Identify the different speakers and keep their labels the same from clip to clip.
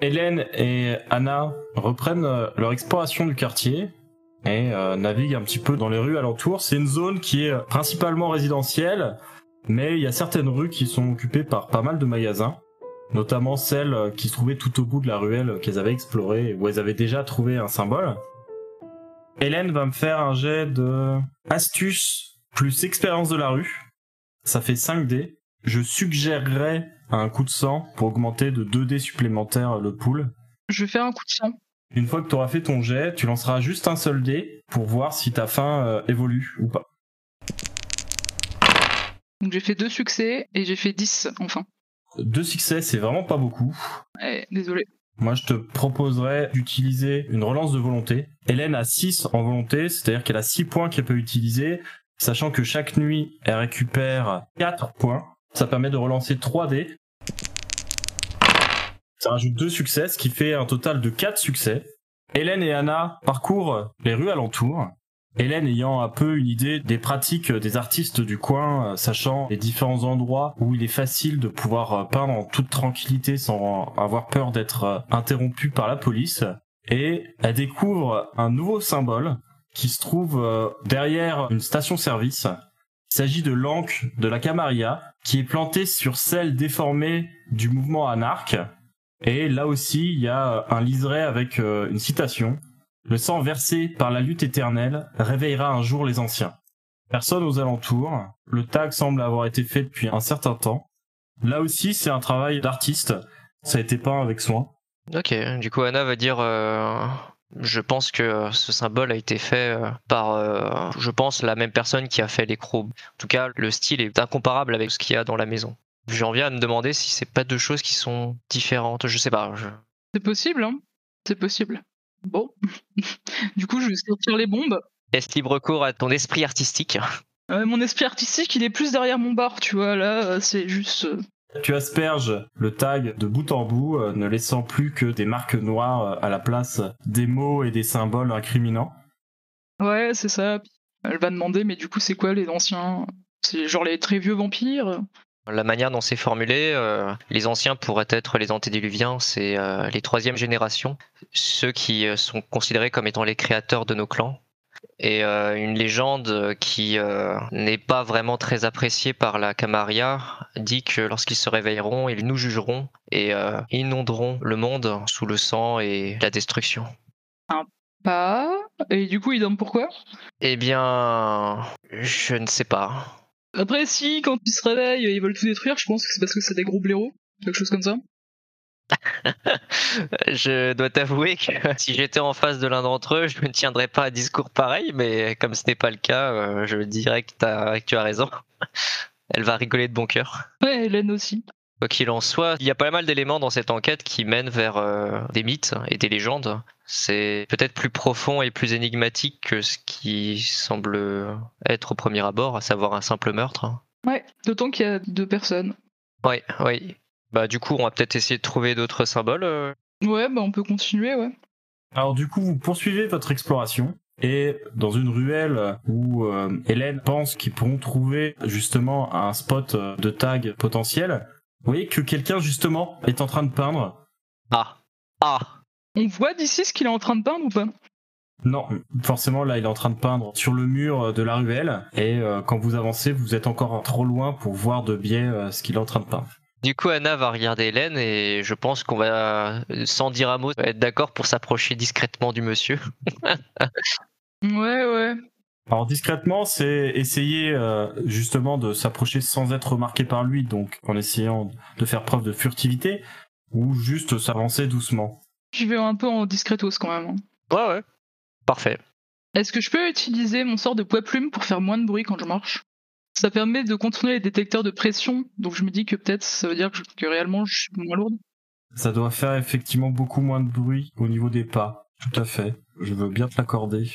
Speaker 1: Hélène et Anna reprennent euh, leur exploration du quartier et euh, naviguent un petit peu dans les rues alentours. C'est une zone qui est principalement résidentielle, mais il y a certaines rues qui sont occupées par pas mal de magasins, notamment celles qui se trouvaient tout au bout de la ruelle qu'elles avaient explorée, où elles avaient déjà trouvé un symbole. Hélène va me faire un jet de astuce plus expérience de la rue. Ça fait 5 dés. Je suggérerais un coup de sang pour augmenter de 2 dés supplémentaires le pool.
Speaker 2: Je vais faire un coup de sang.
Speaker 1: Une fois que tu auras fait ton jet, tu lanceras juste un seul dé pour voir si ta fin euh, évolue ou pas.
Speaker 2: Donc j'ai fait deux succès et j'ai fait 10 enfin.
Speaker 1: Deux succès, c'est vraiment pas beaucoup.
Speaker 2: Eh, désolé.
Speaker 1: Moi, je te proposerais d'utiliser une relance de volonté. Hélène a 6 en volonté, c'est-à-dire qu'elle a 6 points qu'elle peut utiliser, sachant que chaque nuit, elle récupère 4 points. Ça permet de relancer 3 dés. Ça rajoute 2 succès, ce qui fait un total de 4 succès. Hélène et Anna parcourent les rues alentours. Hélène ayant un peu une idée des pratiques des artistes du coin, euh, sachant les différents endroits où il est facile de pouvoir euh, peindre en toute tranquillité sans avoir peur d'être euh, interrompu par la police. Et elle découvre un nouveau symbole qui se trouve derrière une station-service. Il s'agit de l'encre de la Camarilla qui est plantée sur celle déformée du mouvement anarque. Et là aussi, il y a un liseré avec euh, une citation. Le sang versé par la lutte éternelle réveillera un jour les anciens. Personne aux alentours. Le tag semble avoir été fait depuis un certain temps. Là aussi, c'est un travail d'artiste. Ça a été peint avec soin.
Speaker 3: Ok, du coup Anna va dire euh, je pense que euh, ce symbole a été fait euh, par euh, je pense la même personne qui a fait l'écrou. En tout cas, le style est incomparable avec ce qu'il y a dans la maison. J'en viens à me demander si c'est pas deux choses qui sont différentes, je sais pas. je-
Speaker 2: C'est possible, hein C'est possible. Bon. du coup, je vais sortir les bombes.
Speaker 3: Laisse libre cours à ton esprit artistique?
Speaker 2: Euh, mon esprit artistique, il est plus derrière mon bar, tu vois. Là, c'est juste.
Speaker 1: Tu asperges le tag de bout en bout, euh, ne laissant plus que des marques noires euh, à la place des mots et des symboles incriminants.
Speaker 2: Ouais, c'est ça. Elle va demander, mais du coup, c'est quoi les anciens? C'est genre les très vieux vampires?
Speaker 3: La manière dont c'est formulé, euh, les anciens pourraient être les antédiluviens, c'est euh, les troisième générations, ceux qui sont considérés comme étant les créateurs de nos clans. Et euh, une légende qui euh, n'est pas vraiment très appréciée par la Camarilla dit que lorsqu'ils se réveilleront, ils nous jugeront et euh, inonderont le monde sous le sang et la destruction.
Speaker 2: Pas. Et du coup, ils dorment pourquoi
Speaker 3: Eh bien, je ne sais pas.
Speaker 2: Après, si, quand ils se réveillent, ils veulent tout détruire, je pense que c'est parce que c'est des gros blaireaux. Quelque chose comme ça.
Speaker 3: Je dois t'avouer que si j'étais en face de l'un d'entre eux, je ne tiendrais pas un discours pareil, mais comme ce n'est pas le cas, euh, je dirais que, tu as raison. Elle va rigoler de bon cœur.
Speaker 2: Ouais, Hélène aussi.
Speaker 3: Quoi qu'il en soit, il y a pas mal d'éléments dans cette enquête qui mènent vers euh, des mythes et des légendes. C'est peut-être plus profond et plus énigmatique que ce qui semble être au premier abord, à savoir un simple meurtre.
Speaker 2: Ouais, d'autant qu'il y a deux personnes.
Speaker 3: Oui, oui. Bah du coup, on va peut-être essayer de trouver d'autres symboles. euh.
Speaker 2: Ouais, bah on peut continuer, ouais.
Speaker 1: Alors du coup, vous poursuivez votre exploration et dans une ruelle où euh, Hélène pense qu'ils pourront trouver justement un spot euh, de tag potentiel, vous voyez que quelqu'un justement est en train de peindre.
Speaker 3: Ah, ah.
Speaker 2: On voit d'ici ce qu'il est en train de peindre ou pas?
Speaker 1: Non, forcément là il est en train de peindre sur le mur de la ruelle et euh, quand vous avancez, vous êtes encore trop loin pour voir de biais euh, ce qu'il est en train de peindre.
Speaker 3: Du coup, Anna va regarder Hélène et je pense qu'on va, sans dire un mot, être d'accord pour s'approcher discrètement du monsieur.
Speaker 2: Ouais, ouais.
Speaker 1: Alors discrètement, c'est essayer euh, justement de s'approcher sans être remarqué par lui, donc en essayant de faire preuve de furtivité, ou juste s'avancer doucement.
Speaker 2: Je vais un peu en discretos quand même. hein.
Speaker 3: Ouais, ouais. Parfait.
Speaker 2: Est-ce que je peux utiliser mon sort de poids plume pour faire moins de bruit quand je marche? Ça permet de contourner les détecteurs de pression, donc je me dis que peut-être ça veut dire que, je- que réellement je suis moins lourde.
Speaker 1: Ça doit faire effectivement beaucoup moins de bruit au niveau des pas. Tout à fait. Je veux bien te l'accorder.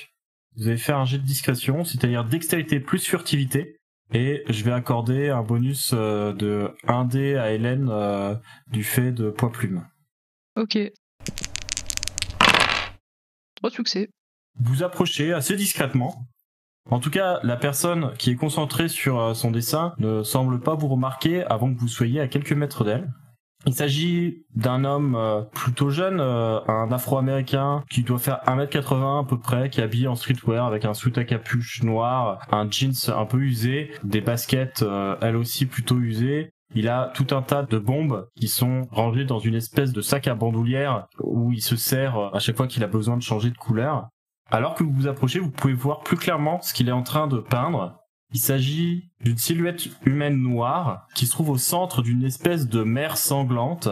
Speaker 1: Vous allez faire un jet de discrétion, c'est-à-dire dextérité plus furtivité. Et je vais accorder un bonus euh, de 1D à Hélène euh, du fait de poids plume.
Speaker 2: Ok. Trois succès.
Speaker 1: Vous approchez assez discrètement. En tout cas, la personne qui est concentrée sur euh, son dessin ne semble pas vous remarquer avant que vous soyez à quelques mètres d'elle. Il s'agit d'un homme euh, plutôt jeune, euh, un afro-américain qui doit faire 1m80 à peu près, qui est habillé en streetwear avec un sweat à capuche noir, un jeans un peu usé, des baskets elles aussi plutôt usées. Il a tout un tas de bombes qui sont rangées dans une espèce de sac à bandoulière où il se sert à chaque fois qu'il a besoin de changer de couleur. Alors que vous vous approchez, vous pouvez voir plus clairement ce qu'il est en train de peindre. Il s'agit d'une silhouette humaine noire qui se trouve au centre d'une espèce de mer sanglante.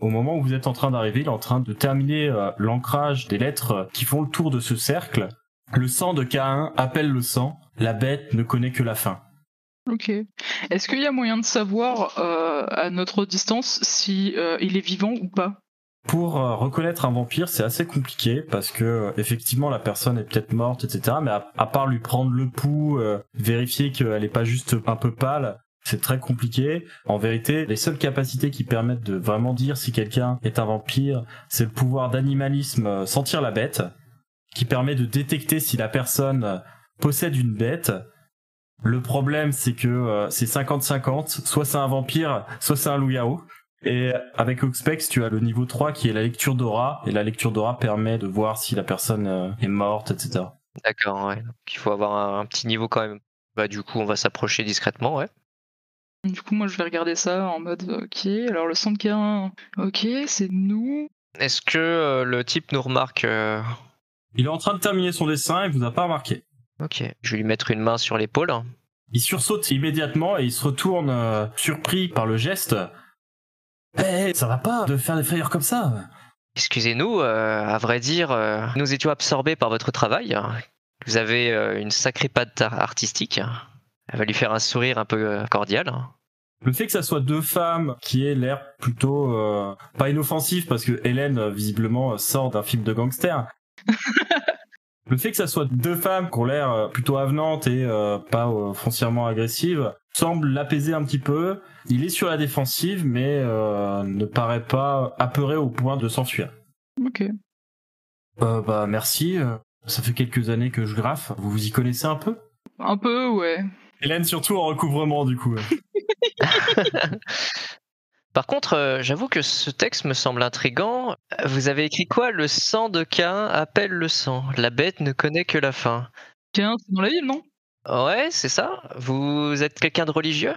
Speaker 1: Au moment où vous êtes en train d'arriver, il est en train de terminer euh, l'ancrage des lettres qui font le tour de ce cercle. Le sang de Caïn appelle le sang, la bête ne connaît que la fin.
Speaker 2: Ok. Est-ce qu'il y a moyen de savoir euh, à notre distance si euh, il est vivant ou pas?
Speaker 1: Pour euh, reconnaître un vampire, c'est assez compliqué parce que euh, effectivement la personne est peut-être morte, etc. Mais à, part lui prendre le pouls, euh, vérifier qu'elle est pas juste un peu pâle, c'est très compliqué. En vérité, les seules capacités qui permettent de vraiment dire si quelqu'un est un vampire, c'est le pouvoir d'animalisme sentir la bête, qui permet de détecter si la personne possède une bête. Le problème, c'est que c'est 50-50, soit c'est un vampire, soit c'est un loup-garou. Et avec Oxpex, tu as le niveau 3 qui est la lecture d'aura, et la lecture d'aura permet de voir si la personne euh, est morte, etc.
Speaker 3: D'accord, ouais. Donc, il faut avoir un, un petit niveau quand même. Bah, du coup, on va s'approcher discrètement, ouais.
Speaker 2: Du coup, moi je vais regarder ça en mode ok. Alors le centre K1, ok, c'est nous.
Speaker 3: Est-ce que euh, le type nous remarque euh,
Speaker 1: Il est en train de terminer son dessin et vous a pas remarqué.
Speaker 3: Ok. Je vais lui mettre une main sur l'épaule.
Speaker 1: Il sursaute immédiatement et il se retourne euh, surpris par le geste. Eh, ça va pas de faire des frayeurs comme ça.
Speaker 3: Excusez-nous, euh, à vrai dire, euh, nous étions absorbés par votre travail. Vous avez euh, une sacrée patte ar- artistique. Elle va lui faire un sourire un peu cordial.
Speaker 1: Le fait que ça soit deux femmes qui aient l'air plutôt euh, pas inoffensif parce que Hélène visiblement sort d'un film de gangster. Le fait que ça soit deux femmes qui ont l'air euh, plutôt avenantes et euh, pas euh, foncièrement agressives semble l'apaiser un petit peu. Il est sur la défensive mais euh, ne paraît pas apeuré au point de s'enfuir.
Speaker 2: Ok.
Speaker 1: Euh, bah merci, ça fait quelques années que je graffe, vous vous y connaissez un peu?
Speaker 2: Un peu, ouais.
Speaker 1: Hélène surtout en recouvrement du coup.
Speaker 3: Par contre, euh, j'avoue que ce texte me semble intrigant. Vous avez écrit quoi? Le sang de Cain appelle le sang. La bête ne connaît que la fin.
Speaker 2: Tiens, c'est dans la ville, non?
Speaker 3: Ouais, c'est ça Vous êtes quelqu'un de religieux?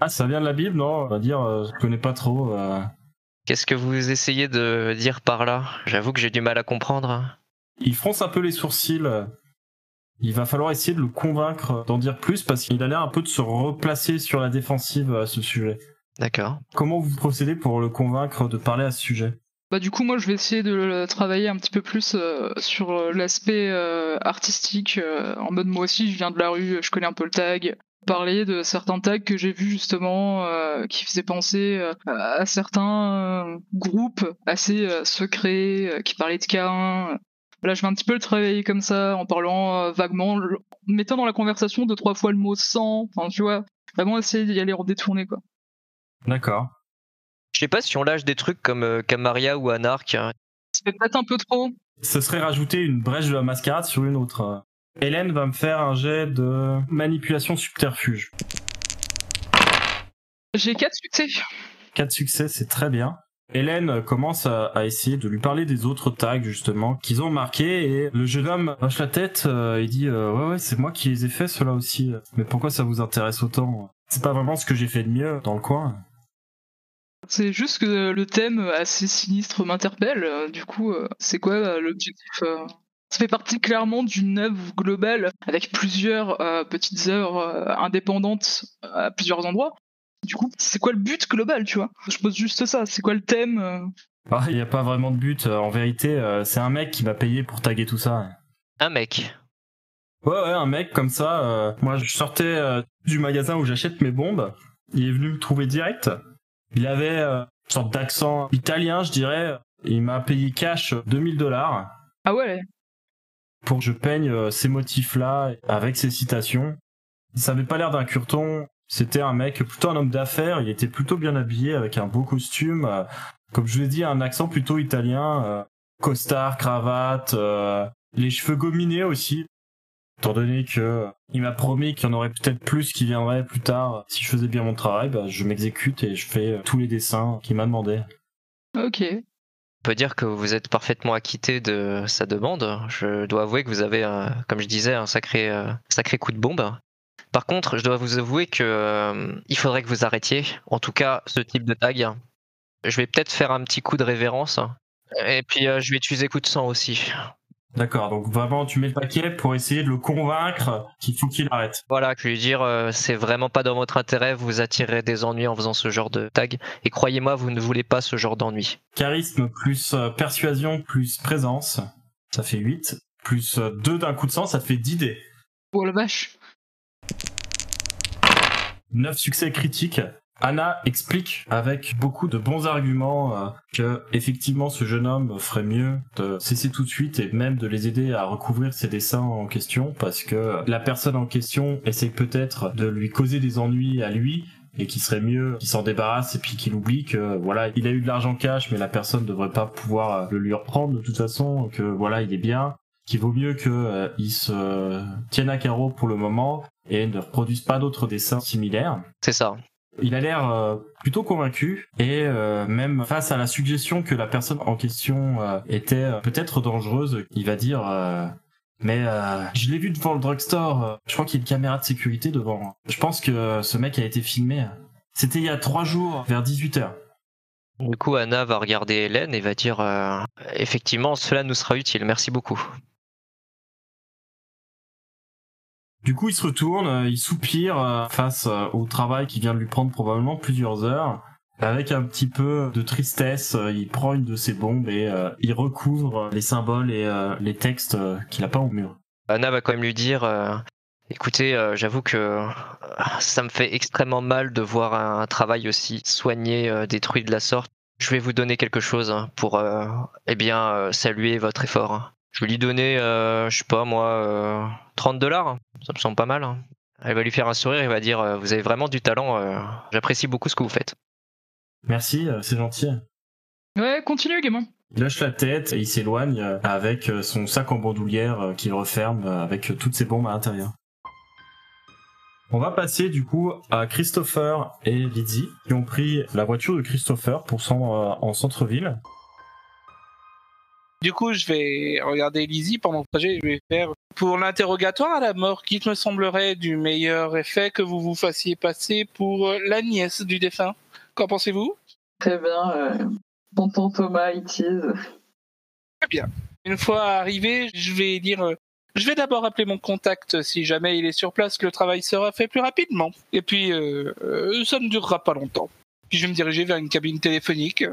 Speaker 1: Ah ça vient de la Bible non? On va dire, euh, je connais pas trop. euh.
Speaker 3: Qu'est-ce que vous essayez de dire par là? J'avoue que j'ai du mal à comprendre.
Speaker 1: Il fronce un peu les sourcils. Il va falloir essayer de le convaincre d'en dire plus parce qu'il a l'air un peu de se replacer sur la défensive à ce sujet.
Speaker 3: D'accord.
Speaker 1: Comment vous procédez pour le convaincre de parler à ce sujet?
Speaker 2: Bah du coup, moi je vais essayer de le- travailler un petit peu plus euh, sur euh, l'aspect euh, artistique, euh, en mode moi aussi je viens de la rue, je connais un peu le tag. Parler de certains tags que j'ai vus justement euh, qui faisaient penser euh, à certains euh, groupes assez euh, secrets euh, qui parlaient de Cain. Là, je vais un petit peu le travailler comme ça, en parlant euh, vaguement, en mettant dans la conversation deux trois fois le mot sang. Enfin, tu vois, vraiment essayer d'y aller en détourné quoi.
Speaker 1: D'accord.
Speaker 3: Je sais pas si on lâche des trucs comme euh, Camaria ou Anarch. hein.
Speaker 2: Ça fait peut-être un peu trop.
Speaker 1: Ce serait rajouter une brèche de la mascarade sur une autre. Hélène va me faire un jet de manipulation subterfuge.
Speaker 2: J'ai quatre succès.
Speaker 1: Quatre succès, c'est très bien. Hélène commence à, à essayer de lui parler des autres tags justement qu'ils ont marqués et le jeune homme hoche la tête euh, et dit euh, ouais ouais c'est moi qui les ai fait ceux-là aussi mais pourquoi ça vous intéresse autant? C'est pas vraiment ce que j'ai fait de mieux dans le coin
Speaker 2: C'est juste que le thème assez sinistre m'interpelle. euh, Du coup, euh, c'est quoi euh, l'objectif Ça fait partie clairement d'une œuvre globale avec plusieurs euh, petites œuvres euh, indépendantes à plusieurs endroits. Du coup, c'est quoi le but global, tu vois? Je pose juste ça, c'est quoi le thème euh?
Speaker 1: Ah, il n'y a pas vraiment de but. En vérité, c'est un mec qui m'a payé pour taguer tout ça.
Speaker 3: Un mec.
Speaker 1: Ouais, ouais, un mec comme ça. euh, moi, je sortais euh, du magasin où j'achète mes bombes. Il est venu me trouver direct. Il avait euh, une sorte d'accent italien, je dirais. Il m'a payé cash 2000 dollars
Speaker 2: Ah ouais
Speaker 1: pour que je peigne euh, ces motifs-là avec ces citations. Ça avait pas l'air d'un curton. C'était un mec, plutôt un homme d'affaires. Il était plutôt bien habillé avec un beau costume. euh, comme je l'ai dit, un accent plutôt italien. euh, costard, cravate, euh, les cheveux gominés aussi. Étant donné que il m'a promis qu'il y en aurait peut-être plus qui viendraient plus tard. Si je faisais bien mon travail, bah, je m'exécute et je fais euh, tous les dessins qu'il m'a demandé.
Speaker 2: Ok.
Speaker 3: On peut dire que vous êtes parfaitement acquitté de sa demande. Je dois avouer que vous avez, comme je disais, un sacré, euh, sacré coup de bombe. Par contre, je dois vous avouer que euh, il faudrait que vous arrêtiez. En tout cas, ce type de tag. Je vais peut-être faire un petit coup de révérence. Et puis, euh, je vais utiliser coup de sang aussi.
Speaker 1: D'accord, donc vraiment tu mets le paquet pour essayer de le convaincre qu'il faut qu'il arrête.
Speaker 3: Voilà, je vais lui dire, euh, c'est vraiment pas dans votre intérêt, vous attirez des ennuis en faisant ce genre de tag. Et croyez-moi, vous ne voulez pas ce genre d'ennui.
Speaker 1: Charisme plus euh, persuasion plus présence, ça fait 8. Plus 2 d'un coup de sang, ça te fait 10 dés.
Speaker 2: Oh la vache.
Speaker 1: 9 succès critiques. Anna explique avec beaucoup de bons arguments euh, que effectivement ce jeune homme ferait mieux de cesser tout de suite et même de les aider à recouvrir ses dessins en question parce que la personne en question essaye peut-être de lui causer des ennuis à lui et qu'il serait mieux qu'il s'en débarrasse et puis qu'il oublie que voilà il a eu de l'argent cash mais la personne ne devrait pas pouvoir euh, le lui reprendre de toute façon que voilà il est bien qu'il vaut mieux que euh, se tienne à carreau pour le moment et ne reproduise pas d'autres dessins similaires
Speaker 3: C'est ça.
Speaker 1: Il a l'air euh, plutôt convaincu et euh, même face à la suggestion que la personne en question euh, était peut-être dangereuse, il va dire mais je l'ai vu devant le drugstore, je crois qu'il y a une caméra de sécurité devant. Je pense que ce mec a été filmé. C'était il y a trois jours, vers 18h.
Speaker 3: Du coup, Anna va regarder Hélène et va dire Effectivement, cela nous sera utile, merci beaucoup.
Speaker 1: Du coup, il se retourne, euh, il soupire euh, face euh, au travail qui vient de lui prendre probablement plusieurs heures. Avec un petit peu de tristesse, il prend une de ses bombes et il recouvre les symboles et les textes qu'il a pas au mur.
Speaker 3: Anna va quand même lui dire Écoutez, j'avoue que ça me fait extrêmement mal de voir un, travail aussi soigné détruit de la sorte. Je vais vous donner quelque chose hein, pour eh bien saluer votre effort. Je vais lui donner, euh, je sais pas moi, euh, 30 dollars. Ça me semble pas mal. hein. Elle va lui faire un sourire et va dire euh, Vous avez vraiment du talent, euh, j'apprécie beaucoup ce que vous faites.
Speaker 1: Merci, euh, c'est gentil.
Speaker 2: Ouais, continue, gamin.
Speaker 1: Il lâche la tête et il s'éloigne euh, avec euh, son sac en bandoulière euh, qu'il referme euh, avec euh, toutes ses bombes à l'intérieur. On va passer du coup à Christopher et Lydie qui ont pris la voiture de Christopher pour s'en euh, en centre-ville.
Speaker 4: Du coup, je vais regarder Lizzie pendant le trajet. Je vais faire pour l'interrogatoire à la mort, qui me semblerait du meilleur effet que vous vous fassiez passer pour euh, la nièce du défunt. Qu'en pensez-vous?
Speaker 2: Très bien. Euh, tonton Thomas, is.
Speaker 4: Très bien. Une fois arrivé, je vais dire. euh, je vais d'abord appeler mon contact. Si jamais il est sur place, le travail sera fait plus rapidement. Et puis, euh, euh, ça ne durera pas longtemps. Puis je vais me diriger vers une cabine téléphonique.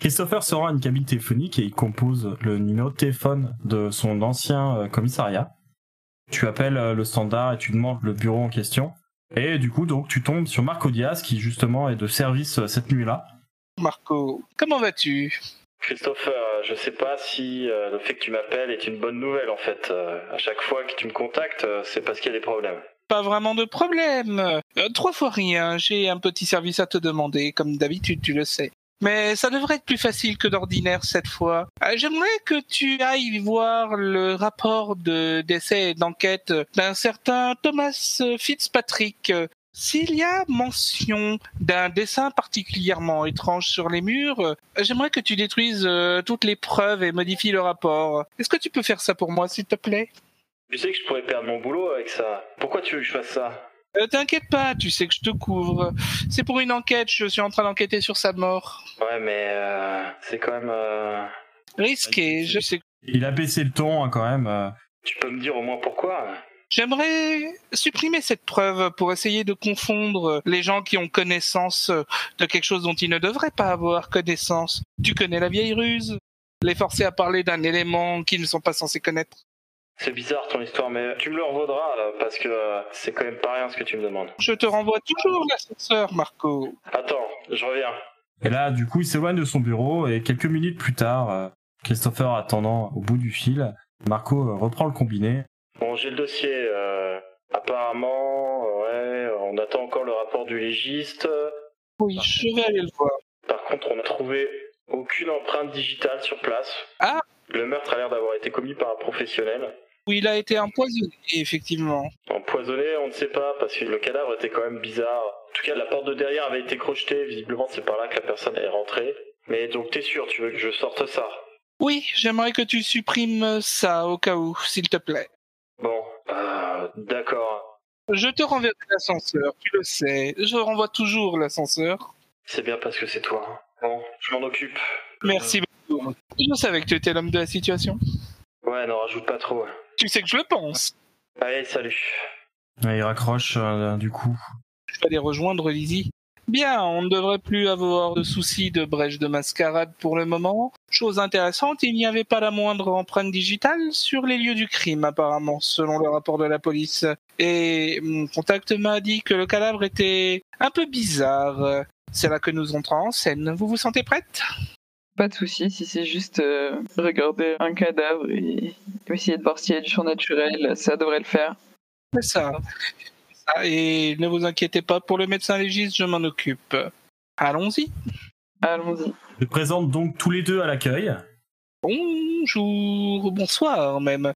Speaker 1: Christopher se rend à une cabine téléphonique et il compose le numéro de téléphone de son ancien euh, commissariat. Tu appelles euh, le standard et tu demandes le bureau en question. Et du coup, donc, tu tombes sur Marco Diaz qui justement est de service euh, cette nuit-là.
Speaker 4: Marco, comment vas-tu?
Speaker 5: Christopher, euh, je sais pas si euh, le fait que tu m'appelles est une bonne nouvelle en fait. Euh, à chaque fois que tu me contactes, c'est parce qu'il y a des problèmes.
Speaker 4: Pas vraiment de problème. Euh, trois fois rien. J'ai un petit service à te demander, comme d'habitude, tu le sais. Mais ça devrait être plus facile que d'ordinaire cette fois. Euh, J'aimerais que tu ailles voir le rapport de d'essai et d'enquête d'un certain Thomas Fitzpatrick. S'il y a mention d'un dessin particulièrement étrange sur les murs, j'aimerais que tu détruises euh, toutes les preuves et modifies le rapport. Est-ce que tu peux faire ça pour moi, s'il te plaît?
Speaker 5: Tu sais que je pourrais perdre mon boulot avec ça. Pourquoi tu veux que je fasse ça?
Speaker 4: Euh, T'inquiète pas, tu sais que je te couvre. C'est pour une enquête, je suis en train d'enquêter sur sa mort.
Speaker 5: Ouais, mais euh, c'est quand même. euh,
Speaker 4: Risqué, je sais que
Speaker 1: Il a baissé le ton hein, quand même. euh.
Speaker 5: Tu peux me dire au moins pourquoi?
Speaker 4: J'aimerais supprimer cette preuve pour essayer de confondre les gens qui ont connaissance de quelque chose dont ils ne devraient pas avoir connaissance. Tu connais la vieille ruse? Les forcer à parler d'un élément qu'ils ne sont pas censés connaître.
Speaker 5: C'est bizarre ton histoire, mais tu me le revaudras là, parce que euh, c'est quand même pas rien ce que tu me demandes.
Speaker 4: Je te renvoie toujours l'ascenseur, Marco.
Speaker 5: Attends, je reviens.
Speaker 1: Et là, du coup, il s'éloigne de son bureau et quelques minutes plus tard, euh, Christopher attendant au bout du fil, Marco euh, reprend le combiné.
Speaker 5: Bon, j'ai le dossier. euh, apparemment, ouais, on attend encore le rapport du légiste.
Speaker 4: Oui, je vais aller le voir.
Speaker 5: Par contre, on n'a trouvé aucune empreinte digitale sur place.
Speaker 4: Ah.
Speaker 5: Le meurtre a l'air d'avoir été commis par un professionnel.
Speaker 4: Oui, il a été empoisonné, effectivement.
Speaker 5: Empoisonné, on ne sait pas, parce que le cadavre était quand même bizarre. En tout cas, la porte de derrière avait été crochetée, visiblement c'est par là que la personne est rentrée. Mais donc t'es sûr, tu veux que je sorte ça?
Speaker 4: Oui, j'aimerais que tu supprimes ça au cas où, s'il te plaît.
Speaker 5: Bon, euh, d'accord.
Speaker 4: Je te renverrai l'ascenseur, tu le sais. Je renvoie toujours l'ascenseur.
Speaker 5: C'est bien parce que c'est toi. hein. Bon, je m'en occupe.
Speaker 4: Merci beaucoup. Je savais que tu étais l'homme de la situation.
Speaker 5: Ouais, n'en rajoute pas trop.
Speaker 4: Tu sais que je le pense.
Speaker 5: Allez, salut.
Speaker 1: Et il raccroche euh, du coup.
Speaker 4: Je vais aller rejoindre Lizzie. Bien, on ne devrait plus avoir de soucis de brèche de mascarade pour le moment. Chose intéressante, il n'y avait pas la moindre empreinte digitale sur les lieux du crime, apparemment, selon le rapport de la police. Et mon contact m'a dit que le cadavre était un peu bizarre. C'est là que nous entrons en scène. Vous vous sentez prête?
Speaker 2: Pas de souci, si c'est juste euh, regarder un cadavre et essayer de voir s'il y a du surnaturel, ça devrait le faire.
Speaker 4: C'est ça. Ah, Et ne vous inquiétez pas, pour le médecin légiste, je m'en occupe. Allons-y.
Speaker 2: Allons-y.
Speaker 1: Ils se présentent donc tous les deux à l'accueil.
Speaker 4: Bonjour, bonsoir même.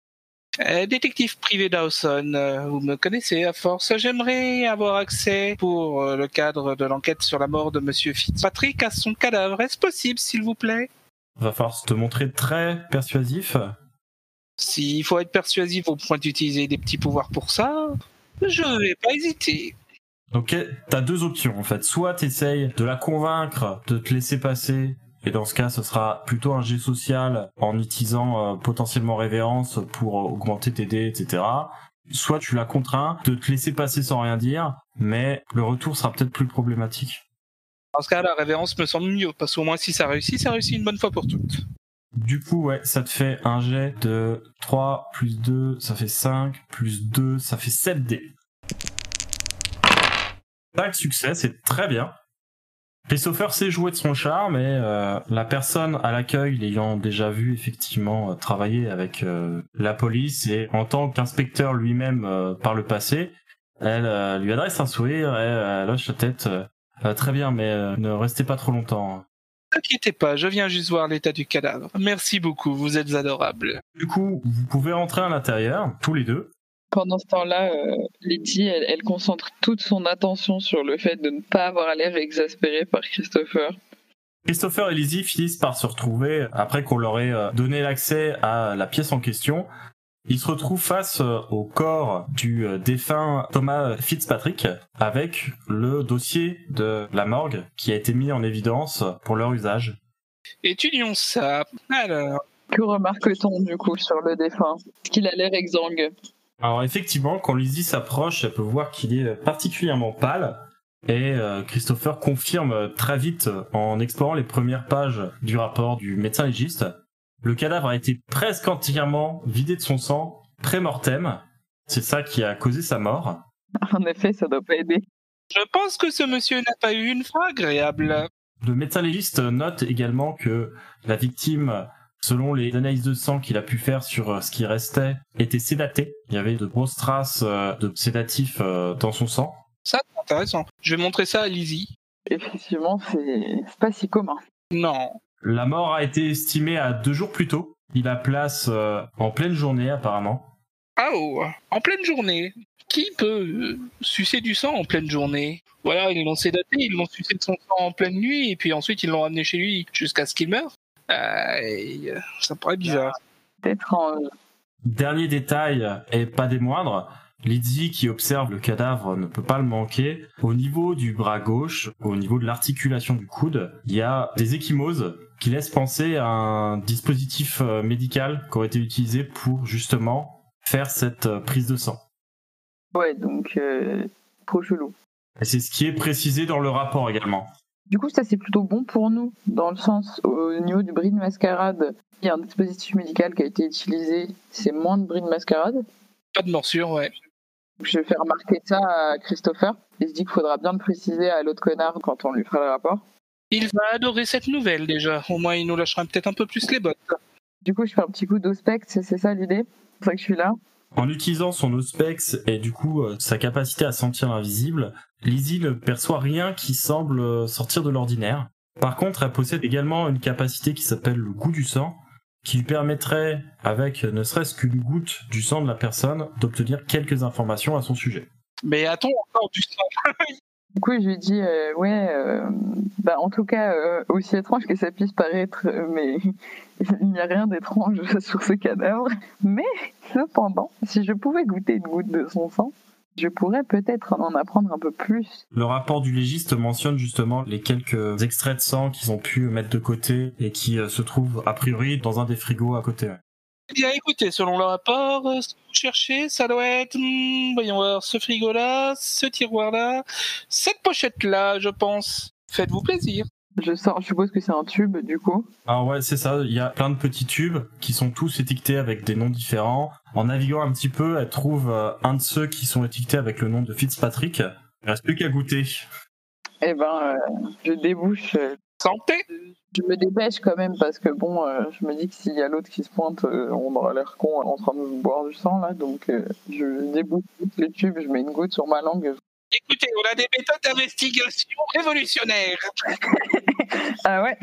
Speaker 4: Euh, détective privé Dawson, euh, vous me connaissez à force. J'aimerais avoir accès pour euh, le cadre de l'enquête sur la mort de Monsieur Fitzpatrick à son cadavre. Est-ce possible, s'il vous plaît?
Speaker 1: Va falloir te montrer très persuasif.
Speaker 4: S'il faut être persuasif au point d'utiliser des petits pouvoirs pour ça, je ne vais pas hésiter.
Speaker 1: Eh, t'as deux options en fait. Soit t'essayes de la convaincre de te laisser passer, et dans ce cas ce sera plutôt un jet social en utilisant euh, potentiellement révérence pour euh, augmenter tes dés, etc. Soit tu la contrains de te laisser passer sans rien dire, mais le retour sera peut-être plus problématique.
Speaker 4: Dans ce cas, la révérence me semble mieux, parce qu'au moins si ça réussit, ça réussit une bonne fois pour toutes.
Speaker 1: Du coup, ouais, ça te fait un jet de 3 plus 2, ça fait 5, plus 2, ça fait 7 dés. 5 succès, c'est très bien. Christopher sait jouer de son charme et euh, la personne à l'accueil, l'ayant déjà vu effectivement euh, travailler avec euh, la police et en tant qu'inspecteur lui-même euh, par le passé, elle euh, lui adresse un sourire et euh, elle hoche la tête. très bien, mais euh, ne restez pas trop longtemps.
Speaker 4: N'inquiétez pas, je viens juste voir l'état du cadavre. Merci beaucoup, vous êtes adorable.
Speaker 1: Du coup, vous pouvez rentrer à l'intérieur, tous les deux.
Speaker 2: Pendant ce temps-là, euh, Letty, elle, elle concentre toute son attention sur le fait de ne pas avoir l'air exaspérée par Christopher.
Speaker 1: Christopher et Lizzie finissent par se retrouver, après qu'on leur ait euh, donné l'accès à la pièce en question, ils se retrouvent face euh, au corps du euh, défunt Thomas Fitzpatrick avec le dossier de la morgue qui a été mis en évidence pour leur usage.
Speaker 4: Étudions ça. Alors,
Speaker 2: Que remarque-t-on du coup sur le défunt? Est-ce qu'il a l'air exsangue?
Speaker 1: Alors effectivement, quand Lizzie s'approche, elle peut voir qu'il est particulièrement pâle. Et euh, Christopher confirme euh, très vite euh, en explorant les premières pages du rapport du médecin légiste. Le cadavre a été presque entièrement vidé de son sang, pré-mortem. C'est ça qui a causé sa mort.
Speaker 2: En effet, ça doit pas aider.
Speaker 4: je pense que ce monsieur n'a pas eu une fin agréable.
Speaker 1: Le médecin légiste note également que la victime, selon les analyses de sang qu'il a pu faire sur euh, ce qui restait, était sédatée. Il y avait de grosses traces euh, de sédatifs euh, dans son sang.
Speaker 4: Ça, c'est intéressant. Je vais montrer ça à Lizzie.
Speaker 2: Effectivement, c'est c'est pas si commun.
Speaker 4: Non.
Speaker 1: La mort a été estimée à deux jours plus tôt. Il a place euh, en pleine journée apparemment.
Speaker 4: Ah oh, en pleine journée. Qui peut euh, sucer du sang en pleine journée? Voilà, ils l'ont sédaté, ils l'ont sucé de son sang en pleine nuit, et puis ensuite ils l'ont ramené chez lui jusqu'à ce qu'il meure. Euh, ça paraît bizarre.
Speaker 2: Peut-être en...
Speaker 1: Dernier détail, et pas des moindres, Lydie qui observe le cadavre ne peut pas le manquer. Au niveau du bras gauche, au niveau de l'articulation du coude, il y a des échymoses qui laissent penser à un dispositif euh, médical qui aurait été utilisé pour justement faire cette euh, prise de sang.
Speaker 6: Ouais, donc euh, trop chelou.
Speaker 1: Et c'est ce qui est précisé dans le rapport également.
Speaker 6: Du coup, ça c'est plutôt bon pour nous, dans le sens au niveau du bris de mascarade, il y a un dispositif médical qui a été utilisé, c'est moins de bris de mascarade.
Speaker 4: Pas de morsure, ouais.
Speaker 6: Je vais faire remarquer ça à Christopher. Il se dit qu'il faudra bien le préciser à l'autre connard quand on lui fera le rapport.
Speaker 4: Il va adorer cette nouvelle déjà. Au moins, il nous lâchera peut-être un peu plus les bottes.
Speaker 6: Du coup, je fais un petit coup d'ospect, c'est c'est ça l'idée C'est pour ça que je suis là.
Speaker 1: En utilisant son Auspex et du coup euh, sa capacité à sentir l'invisible, Lizzie ne perçoit rien qui semble euh, sortir de l'ordinaire. Par contre, elle possède également une capacité qui s'appelle le goût du sang, qui lui permettrait, avec ne serait-ce qu'une goutte du sang de la personne, d'obtenir quelques informations à son sujet.
Speaker 4: Mais a-t-on encore du sang
Speaker 6: Du coup, je lui dis, euh, ouais, euh, bah, en tout cas, euh, aussi étrange que ça puisse paraître, euh, mais il n'y a rien d'étrange sur ce cadavre. Mais, cependant, si je pouvais goûter une goutte de son sang, je pourrais peut-être en apprendre un peu plus.
Speaker 1: Le rapport du légiste mentionne justement les quelques extraits de sang qu'ils ont pu mettre de côté et qui se trouvent a priori dans un des frigos à côté.
Speaker 4: Eh Bien écoutez, selon le rapport, euh, ce que vous cherchez, ça doit être, hmm, voyons voir, ce frigo-là, ce tiroir-là, cette pochette-là, je pense. Faites-vous plaisir.
Speaker 6: Je sors, je suppose que c'est un tube, du coup.
Speaker 1: Ah ouais, c'est ça, il y a plein de petits tubes qui sont tous étiquetés avec des noms différents. En naviguant un petit peu, elle trouve euh, un de ceux qui sont étiquetés avec le nom de Fitzpatrick. Il reste plus qu'à goûter.
Speaker 6: Eh ben, euh, je débouche.
Speaker 4: Santé
Speaker 6: Je me dépêche quand même parce que bon, euh, je me dis que s'il y a l'autre qui se pointe, euh, on aura l'air con en train de boire du sang là. Donc euh, je débouche toutes les tubes, je mets une goutte sur ma langue.
Speaker 4: Écoutez, on a des méthodes d'investigation révolutionnaires.
Speaker 6: Ah ouais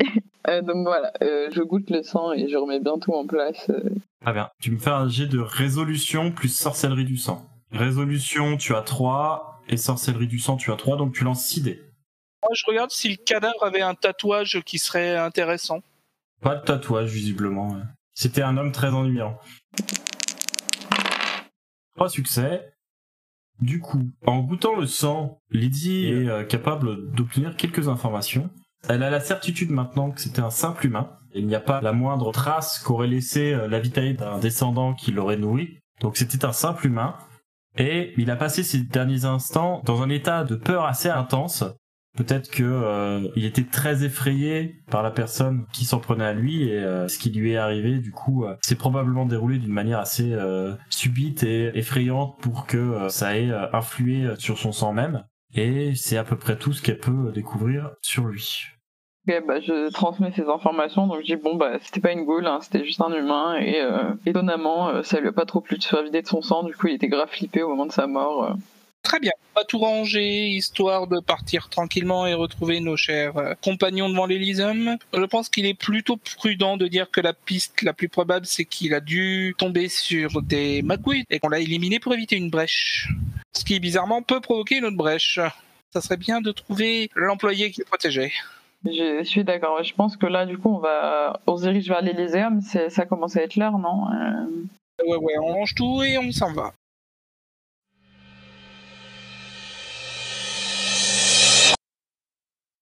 Speaker 6: Euh, Donc voilà, euh, je goûte le sang et je remets bien tout en place. euh.
Speaker 1: Très bien. Tu me fais un jet de résolution plus sorcellerie du sang. Résolution, tu as 3, et sorcellerie du sang, tu as 3, donc tu lances 6 dés.
Speaker 4: Moi, je regarde si le cadavre avait un tatouage qui serait intéressant.
Speaker 1: Pas de tatouage, visiblement. C'était un homme très ennuyant. Trois succès. Du coup, en goûtant le sang, Lydie est euh, capable d'obtenir quelques informations. Elle a la certitude maintenant que c'était un simple humain. Il n'y a pas la moindre trace qu'aurait laissé euh, la vitalité d'un descendant qui l'aurait nourri. Donc c'était un simple humain. Et il a passé ses derniers instants dans un état de peur assez intense. Peut-être que euh, il était très effrayé par la personne qui s'en prenait à lui et euh, ce qui lui est arrivé du coup euh, s'est probablement déroulé d'une manière assez euh, subite et effrayante pour que euh, ça ait euh, influé sur son sang même et c'est à peu près tout ce qu'elle peut découvrir sur lui.
Speaker 6: Ok, bah, je transmets ces informations, donc je dis bon bah c'était pas une goule, hein, c'était juste un humain et étonnamment ça lui a pas trop plu de se faire vider de son sang, du coup il était grave flippé au moment de sa mort.
Speaker 4: Très bien. On va tout ranger, histoire de partir tranquillement et retrouver nos chers euh, compagnons devant l'Elysium. Je pense qu'il est plutôt prudent de dire que la piste la plus probable, c'est qu'il a dû tomber sur des magouilles et qu'on l'a éliminé pour éviter une brèche. Ce qui, bizarrement, peut provoquer une autre brèche. Ça serait bien de trouver l'employé qui le protégeait.
Speaker 6: Je suis d'accord, je pense que là du coup on va on se dirige vers l'Elyséum, c'est ça commence à être l'heure, non? Euh,
Speaker 4: Ouais, ouais, on range tout et on s'en va.